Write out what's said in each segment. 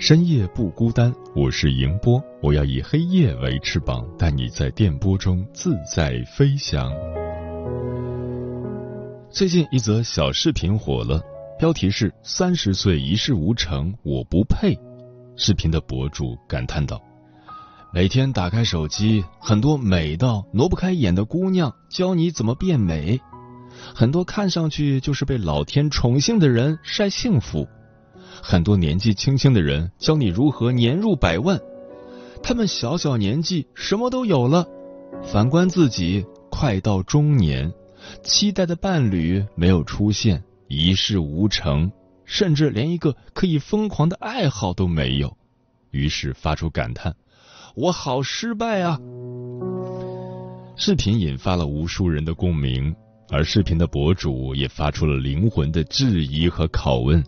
深夜不孤单，我是迎波，我要以黑夜为翅膀，带你在电波中自在飞翔。最近一则小视频火了，标题是“三十岁一事无成，我不配”。视频的博主感叹道。每天打开手机，很多美到挪不开眼的姑娘教你怎么变美，很多看上去就是被老天宠幸的人晒幸福，很多年纪轻轻的人教你如何年入百万，他们小小年纪什么都有了，反观自己快到中年，期待的伴侣没有出现，一事无成，甚至连一个可以疯狂的爱好都没有，于是发出感叹。我好失败啊！视频引发了无数人的共鸣，而视频的博主也发出了灵魂的质疑和拷问：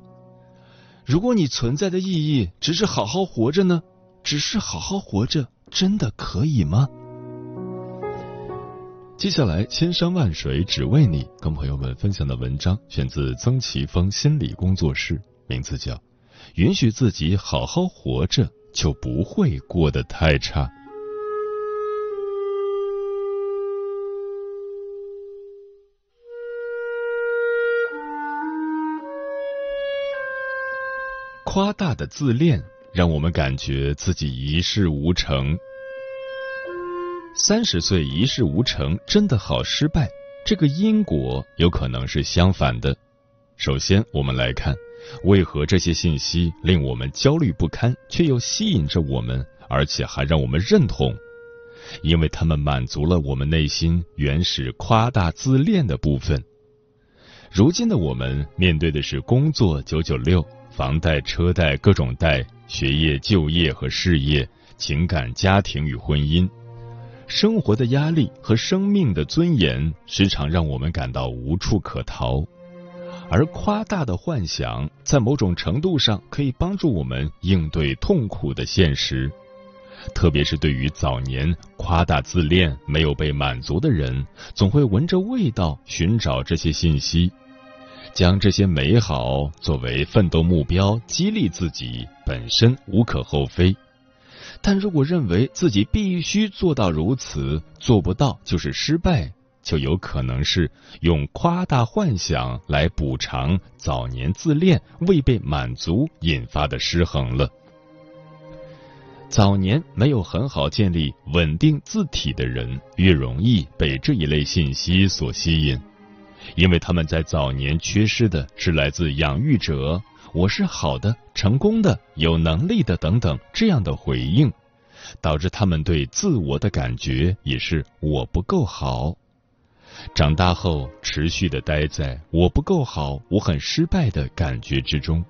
如果你存在的意义只是好好活着呢？只是好好活着，真的可以吗？接下来，千山万水只为你，跟朋友们分享的文章选自曾奇峰心理工作室，名字叫《允许自己好好活着》。就不会过得太差。夸大的自恋让我们感觉自己一事无成。三十岁一事无成，真的好失败。这个因果有可能是相反的。首先，我们来看。为何这些信息令我们焦虑不堪，却又吸引着我们，而且还让我们认同？因为他们满足了我们内心原始夸大自恋的部分。如今的我们面对的是工作九九六、房贷车贷各种贷、学业就业和事业、情感家庭与婚姻，生活的压力和生命的尊严，时常让我们感到无处可逃。而夸大的幻想，在某种程度上可以帮助我们应对痛苦的现实，特别是对于早年夸大自恋没有被满足的人，总会闻着味道寻找这些信息，将这些美好作为奋斗目标，激励自己本身无可厚非。但如果认为自己必须做到如此，做不到就是失败。就有可能是用夸大幻想来补偿早年自恋未被满足引发的失衡了。早年没有很好建立稳定字体的人，越容易被这一类信息所吸引，因为他们在早年缺失的是来自养育者“我是好的、成功的、有能力的”等等这样的回应，导致他们对自我的感觉也是“我不够好”。长大后，持续的待在我不够好、我很失败的感觉之中，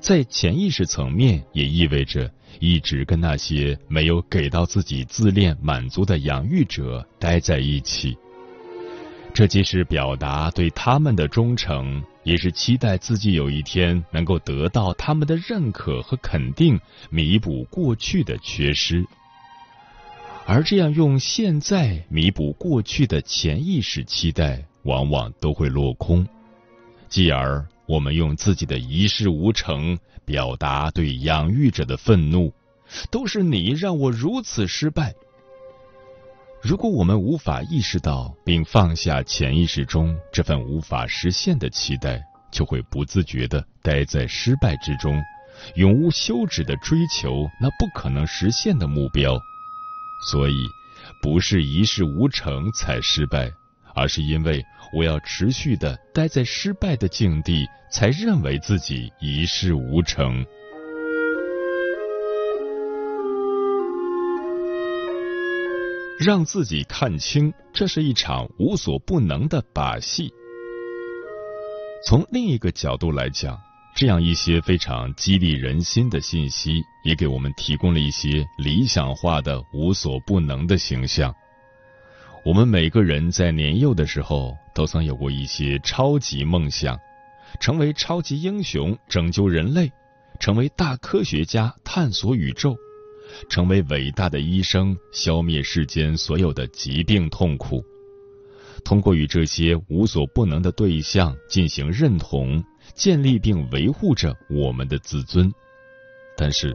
在潜意识层面也意味着一直跟那些没有给到自己自恋满足的养育者待在一起。这既是表达对他们的忠诚，也是期待自己有一天能够得到他们的认可和肯定，弥补过去的缺失。而这样用现在弥补过去的潜意识期待，往往都会落空。继而，我们用自己的一事无成表达对养育者的愤怒，都是你让我如此失败。如果我们无法意识到并放下潜意识中这份无法实现的期待，就会不自觉地待在失败之中，永无休止地追求那不可能实现的目标。所以，不是一事无成才失败，而是因为我要持续地待在失败的境地，才认为自己一事无成。让自己看清，这是一场无所不能的把戏。从另一个角度来讲，这样一些非常激励人心的信息，也给我们提供了一些理想化的无所不能的形象。我们每个人在年幼的时候，都曾有过一些超级梦想：成为超级英雄，拯救人类；成为大科学家，探索宇宙。成为伟大的医生，消灭世间所有的疾病痛苦。通过与这些无所不能的对象进行认同，建立并维护着我们的自尊。但是，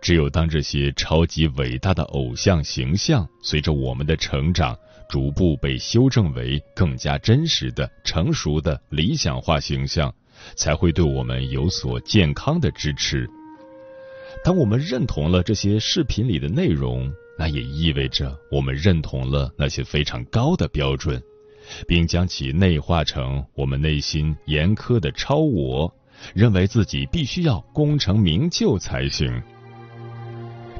只有当这些超级伟大的偶像形象随着我们的成长，逐步被修正为更加真实的、成熟的理想化形象，才会对我们有所健康的支持。当我们认同了这些视频里的内容，那也意味着我们认同了那些非常高的标准，并将其内化成我们内心严苛的超我，认为自己必须要功成名就才行。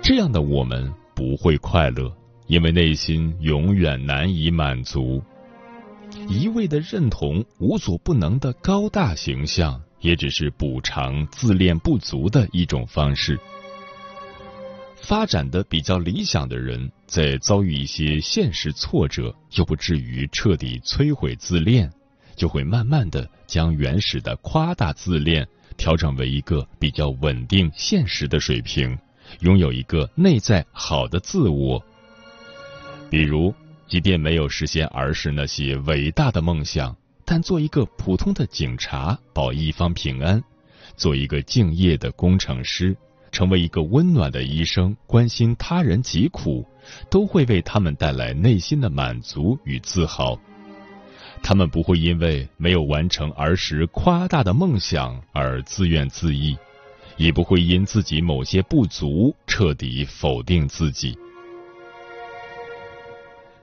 这样的我们不会快乐，因为内心永远难以满足。一味的认同无所不能的高大形象。也只是补偿自恋不足的一种方式。发展的比较理想的人，在遭遇一些现实挫折，又不至于彻底摧毁自恋，就会慢慢的将原始的夸大自恋调整为一个比较稳定、现实的水平，拥有一个内在好的自我。比如，即便没有实现儿时那些伟大的梦想。但做一个普通的警察，保一方平安；做一个敬业的工程师，成为一个温暖的医生，关心他人疾苦，都会为他们带来内心的满足与自豪。他们不会因为没有完成儿时夸大的梦想而自怨自艾，也不会因自己某些不足彻底否定自己。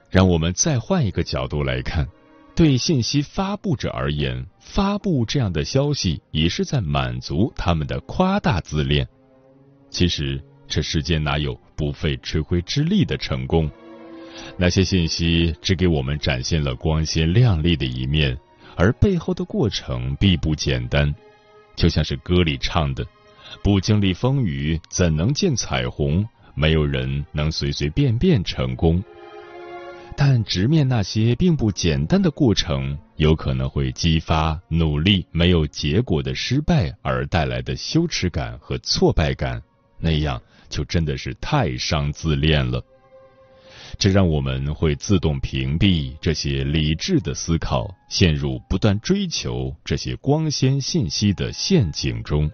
让我们再换一个角度来看。对信息发布者而言，发布这样的消息也是在满足他们的夸大自恋。其实，这世间哪有不费吹灰之力的成功？那些信息只给我们展现了光鲜亮丽的一面，而背后的过程并不简单。就像是歌里唱的：“不经历风雨，怎能见彩虹？没有人能随随便便成功。”但直面那些并不简单的过程，有可能会激发努力没有结果的失败而带来的羞耻感和挫败感，那样就真的是太伤自恋了。这让我们会自动屏蔽这些理智的思考，陷入不断追求这些光鲜信息的陷阱中。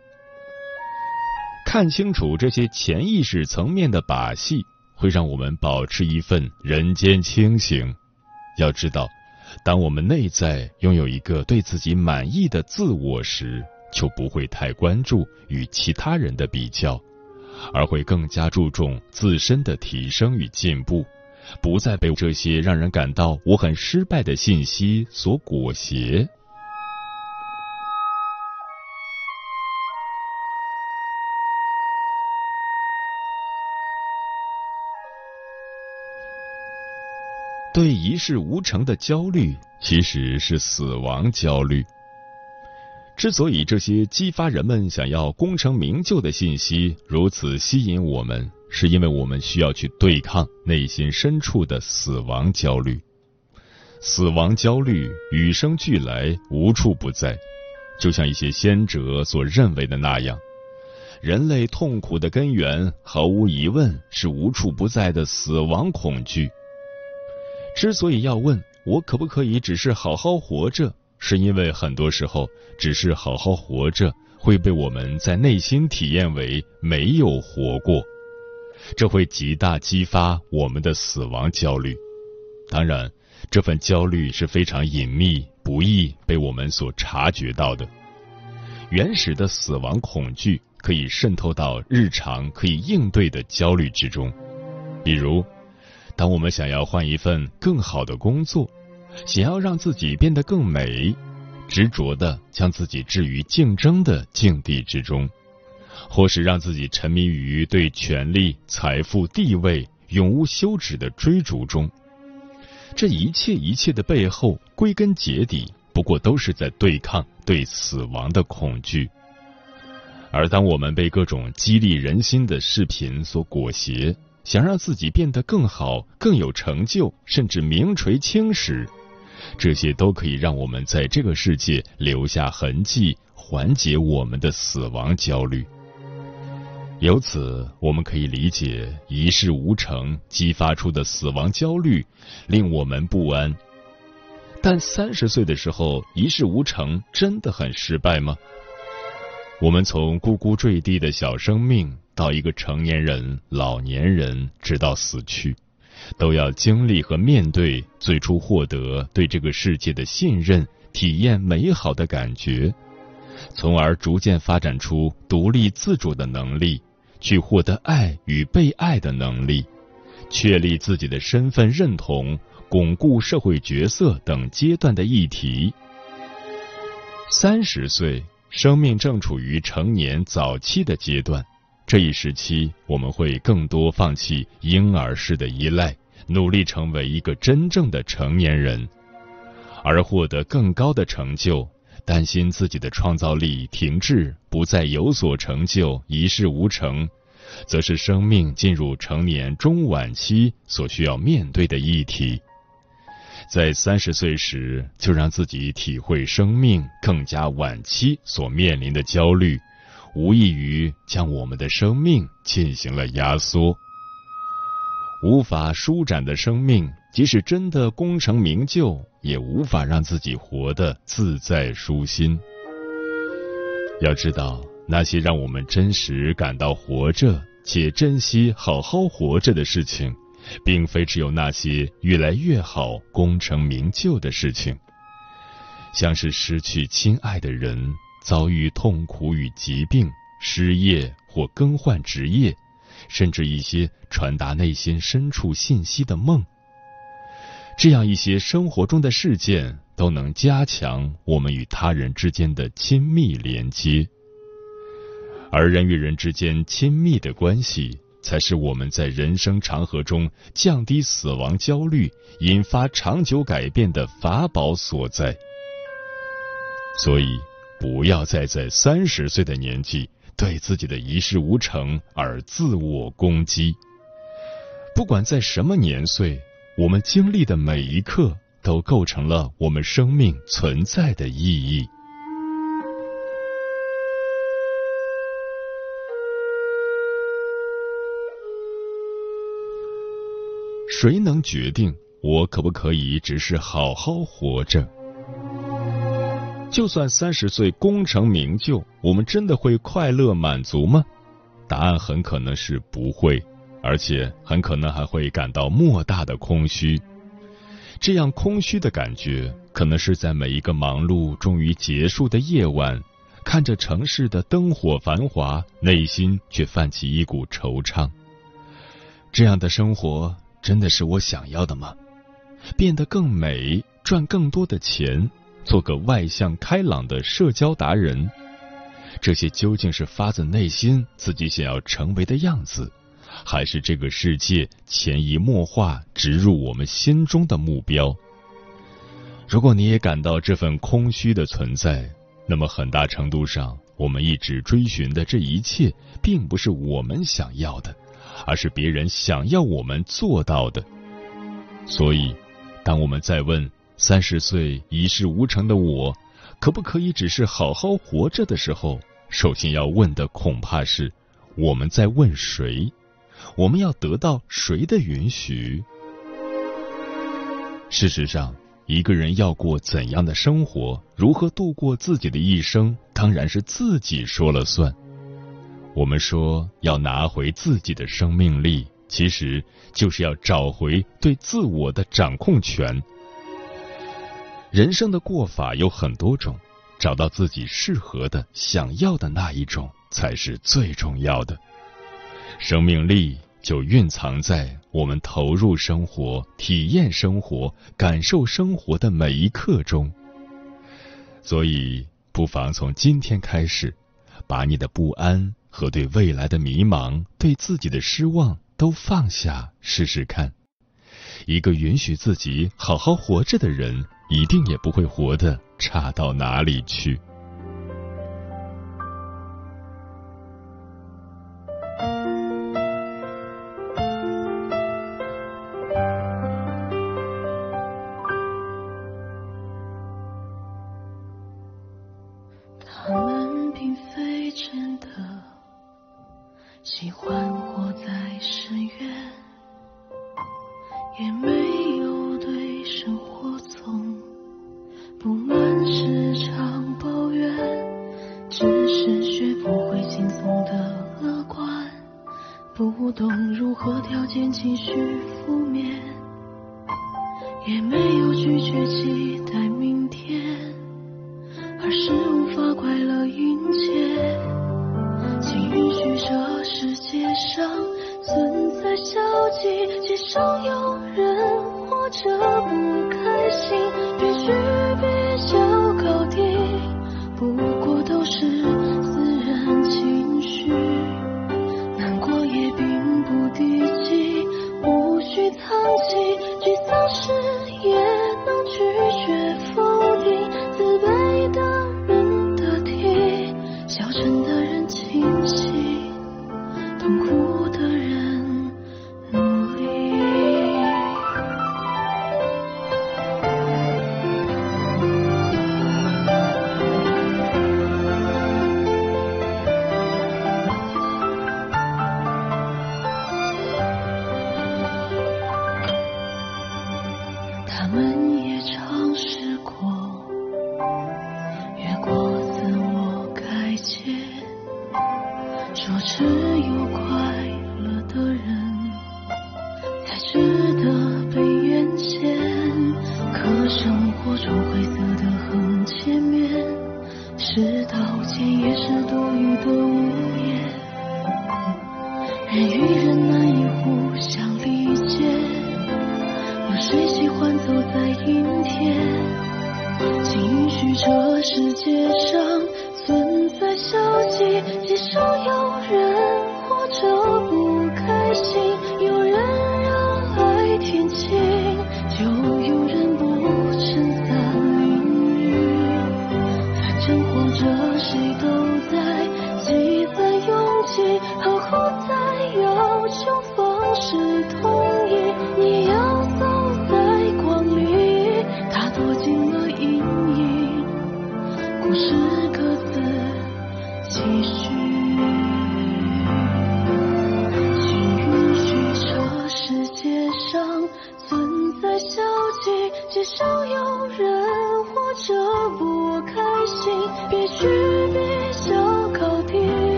看清楚这些潜意识层面的把戏。会让我们保持一份人间清醒。要知道，当我们内在拥有一个对自己满意的自我时，就不会太关注与其他人的比较，而会更加注重自身的提升与进步，不再被这些让人感到我很失败的信息所裹挟。对一事无成的焦虑，其实是死亡焦虑。之所以这些激发人们想要功成名就的信息如此吸引我们，是因为我们需要去对抗内心深处的死亡焦虑。死亡焦虑与生俱来，无处不在，就像一些先哲所认为的那样，人类痛苦的根源，毫无疑问是无处不在的死亡恐惧。之所以要问我可不可以只是好好活着，是因为很多时候只是好好活着会被我们在内心体验为没有活过，这会极大激发我们的死亡焦虑。当然，这份焦虑是非常隐秘，不易被我们所察觉到的。原始的死亡恐惧可以渗透到日常可以应对的焦虑之中。比如，当我们想要换一份更好的工作，想要让自己变得更美，执着的将自己置于竞争的境地之中，或是让自己沉迷于对权力、财富、地位永无休止的追逐中，这一切一切的背后，归根结底。不过都是在对抗对死亡的恐惧，而当我们被各种激励人心的视频所裹挟，想让自己变得更好、更有成就，甚至名垂青史，这些都可以让我们在这个世界留下痕迹，缓解我们的死亡焦虑。由此，我们可以理解一事无成激发出的死亡焦虑，令我们不安。但三十岁的时候一事无成，真的很失败吗？我们从咕咕坠地的小生命，到一个成年人、老年人，直到死去，都要经历和面对最初获得对这个世界的信任，体验美好的感觉，从而逐渐发展出独立自主的能力，去获得爱与被爱的能力，确立自己的身份认同。巩固社会角色等阶段的议题。三十岁，生命正处于成年早期的阶段，这一时期我们会更多放弃婴儿式的依赖，努力成为一个真正的成年人，而获得更高的成就，担心自己的创造力停滞，不再有所成就，一事无成，则是生命进入成年中晚期所需要面对的议题。在三十岁时，就让自己体会生命更加晚期所面临的焦虑，无异于将我们的生命进行了压缩。无法舒展的生命，即使真的功成名就，也无法让自己活得自在舒心。要知道，那些让我们真实感到活着且珍惜好好活着的事情。并非只有那些越来越好、功成名就的事情，像是失去亲爱的人、遭遇痛苦与疾病、失业或更换职业，甚至一些传达内心深处信息的梦。这样一些生活中的事件，都能加强我们与他人之间的亲密连接，而人与人之间亲密的关系。才是我们在人生长河中降低死亡焦虑、引发长久改变的法宝所在。所以，不要再在三十岁的年纪对自己的一事无成而自我攻击。不管在什么年岁，我们经历的每一刻都构成了我们生命存在的意义。谁能决定我可不可以只是好好活着？就算三十岁功成名就，我们真的会快乐满足吗？答案很可能是不会，而且很可能还会感到莫大的空虚。这样空虚的感觉，可能是在每一个忙碌终于结束的夜晚，看着城市的灯火繁华，内心却泛起一股惆怅。这样的生活。真的是我想要的吗？变得更美，赚更多的钱，做个外向开朗的社交达人，这些究竟是发自内心自己想要成为的样子，还是这个世界潜移默化植入我们心中的目标？如果你也感到这份空虚的存在，那么很大程度上，我们一直追寻的这一切，并不是我们想要的。而是别人想要我们做到的，所以，当我们在问三十岁一事无成的我，可不可以只是好好活着的时候，首先要问的恐怕是我们在问谁？我们要得到谁的允许？事实上，一个人要过怎样的生活，如何度过自己的一生，当然是自己说了算。我们说要拿回自己的生命力，其实就是要找回对自我的掌控权。人生的过法有很多种，找到自己适合的、想要的那一种，才是最重要的。生命力就蕴藏在我们投入生活、体验生活、感受生活的每一刻中。所以，不妨从今天开始，把你的不安和对未来的迷茫、对自己的失望都放下，试试看。一个允许自己好好活着的人，一定也不会活得差到哪里去。他们并非真的喜欢活在深渊。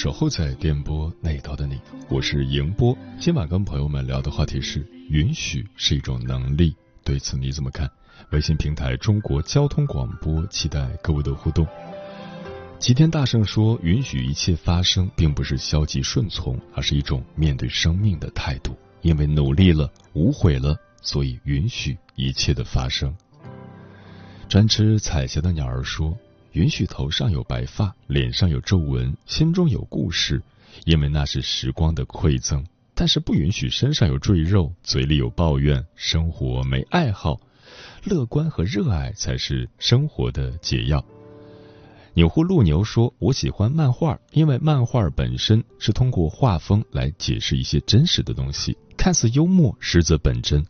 守候在电波那头的你，我是迎波。今晚跟朋友们聊的话题是：允许是一种能力，对此你怎么看？微信平台中国交通广播，期待各位的互动。齐天大圣说：“允许一切发生，并不是消极顺从，而是一种面对生命的态度。因为努力了，无悔了，所以允许一切的发生。”专吃彩霞的鸟儿说。允许头上有白发，脸上有皱纹，心中有故事，因为那是时光的馈赠；但是不允许身上有赘肉，嘴里有抱怨，生活没爱好。乐观和热爱才是生活的解药。钮祜禄牛说：“我喜欢漫画，因为漫画本身是通过画风来解释一些真实的东西，看似幽默，实则本真，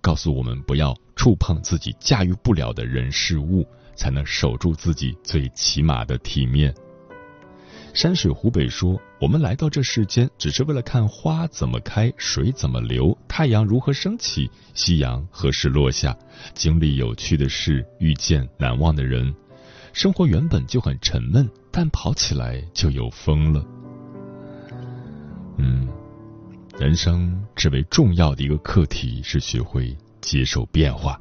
告诉我们不要触碰自己驾驭不了的人事物。”才能守住自己最起码的体面。山水湖北说：“我们来到这世间，只是为了看花怎么开，水怎么流，太阳如何升起，夕阳何时落下，经历有趣的事，遇见难忘的人。生活原本就很沉闷，但跑起来就有风了。”嗯，人生至为重要的一个课题是学会接受变化，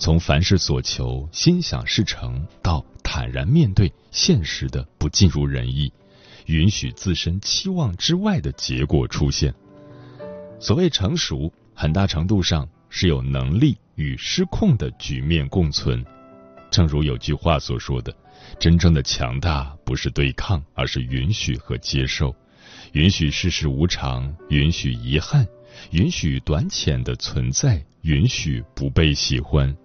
从凡事所求、心想事成，到坦然面对现实的不尽如人意。允许自身期望之外的结果出现。所谓成熟，很大程度上是有能力与失控的局面共存。正如有句话所说的：“真正的强大不是对抗，而是允许和接受，允许世事无常，允许遗憾，允许短浅的存在，允许不被喜欢。”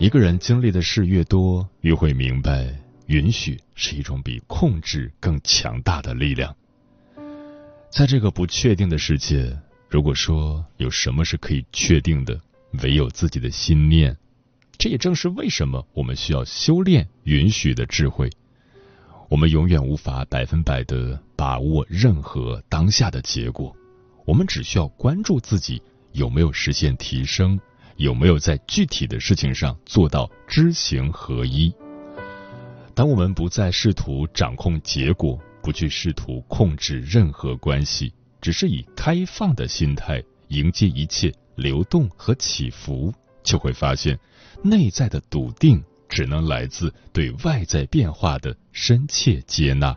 一个人经历的事越多，越会明白。允许是一种比控制更强大的力量。在这个不确定的世界，如果说有什么是可以确定的，唯有自己的心念。这也正是为什么我们需要修炼允许的智慧。我们永远无法百分百的把握任何当下的结果，我们只需要关注自己有没有实现提升，有没有在具体的事情上做到知行合一。当我们不再试图掌控结果，不去试图控制任何关系，只是以开放的心态迎接一切流动和起伏，就会发现，内在的笃定只能来自对外在变化的深切接纳。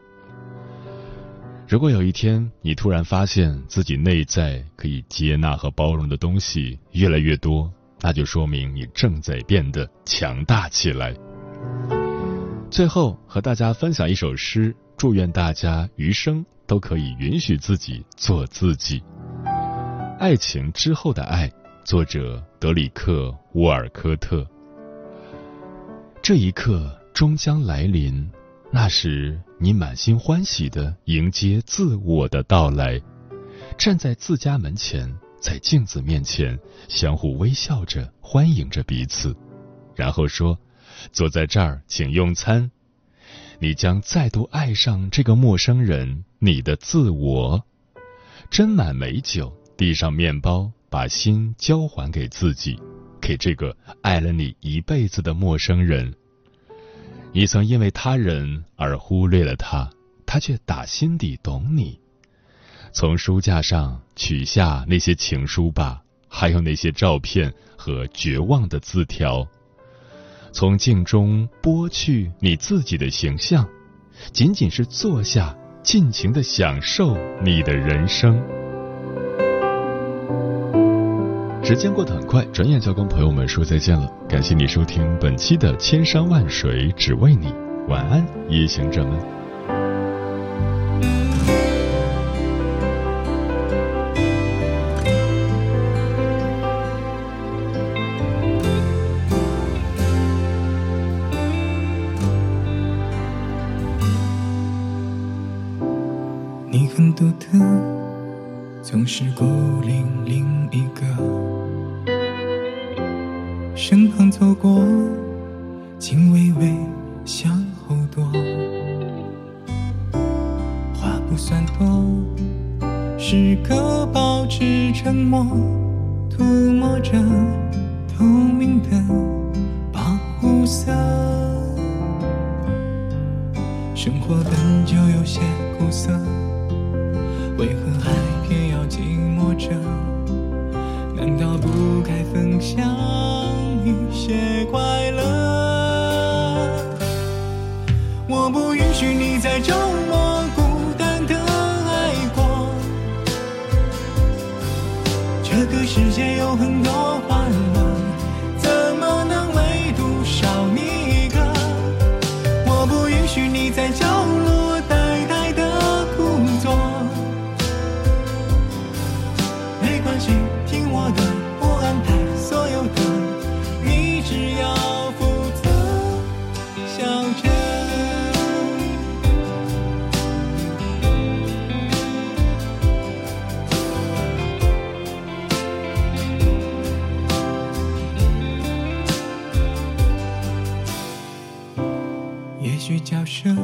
如果有一天你突然发现自己内在可以接纳和包容的东西越来越多，那就说明你正在变得强大起来。最后和大家分享一首诗，祝愿大家余生都可以允许自己做自己。爱情之后的爱，作者德里克·沃尔科特。这一刻终将来临，那时你满心欢喜的迎接自我的到来，站在自家门前，在镜子面前，相互微笑着欢迎着彼此，然后说。坐在这儿，请用餐。你将再度爱上这个陌生人，你的自我。斟满美酒，递上面包，把心交还给自己，给这个爱了你一辈子的陌生人。你曾因为他人而忽略了他，他却打心底懂你。从书架上取下那些情书吧，还有那些照片和绝望的字条。从镜中剥去你自己的形象，仅仅是坐下，尽情的享受你的人生。时间过得很快，转眼就要跟朋友们说再见了。感谢你收听本期的《千山万水只为你》，晚安，夜行者们。想一些快乐？我不允许你在周末也许叫声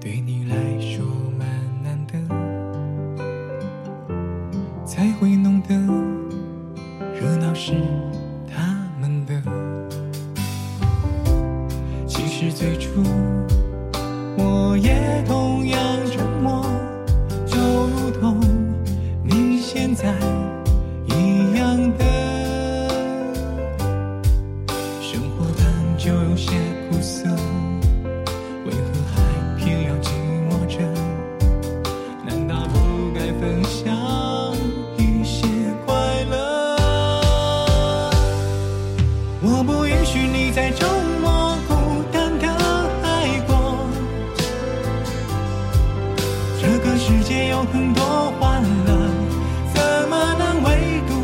对你来说。世界有很多欢乐怎么能唯独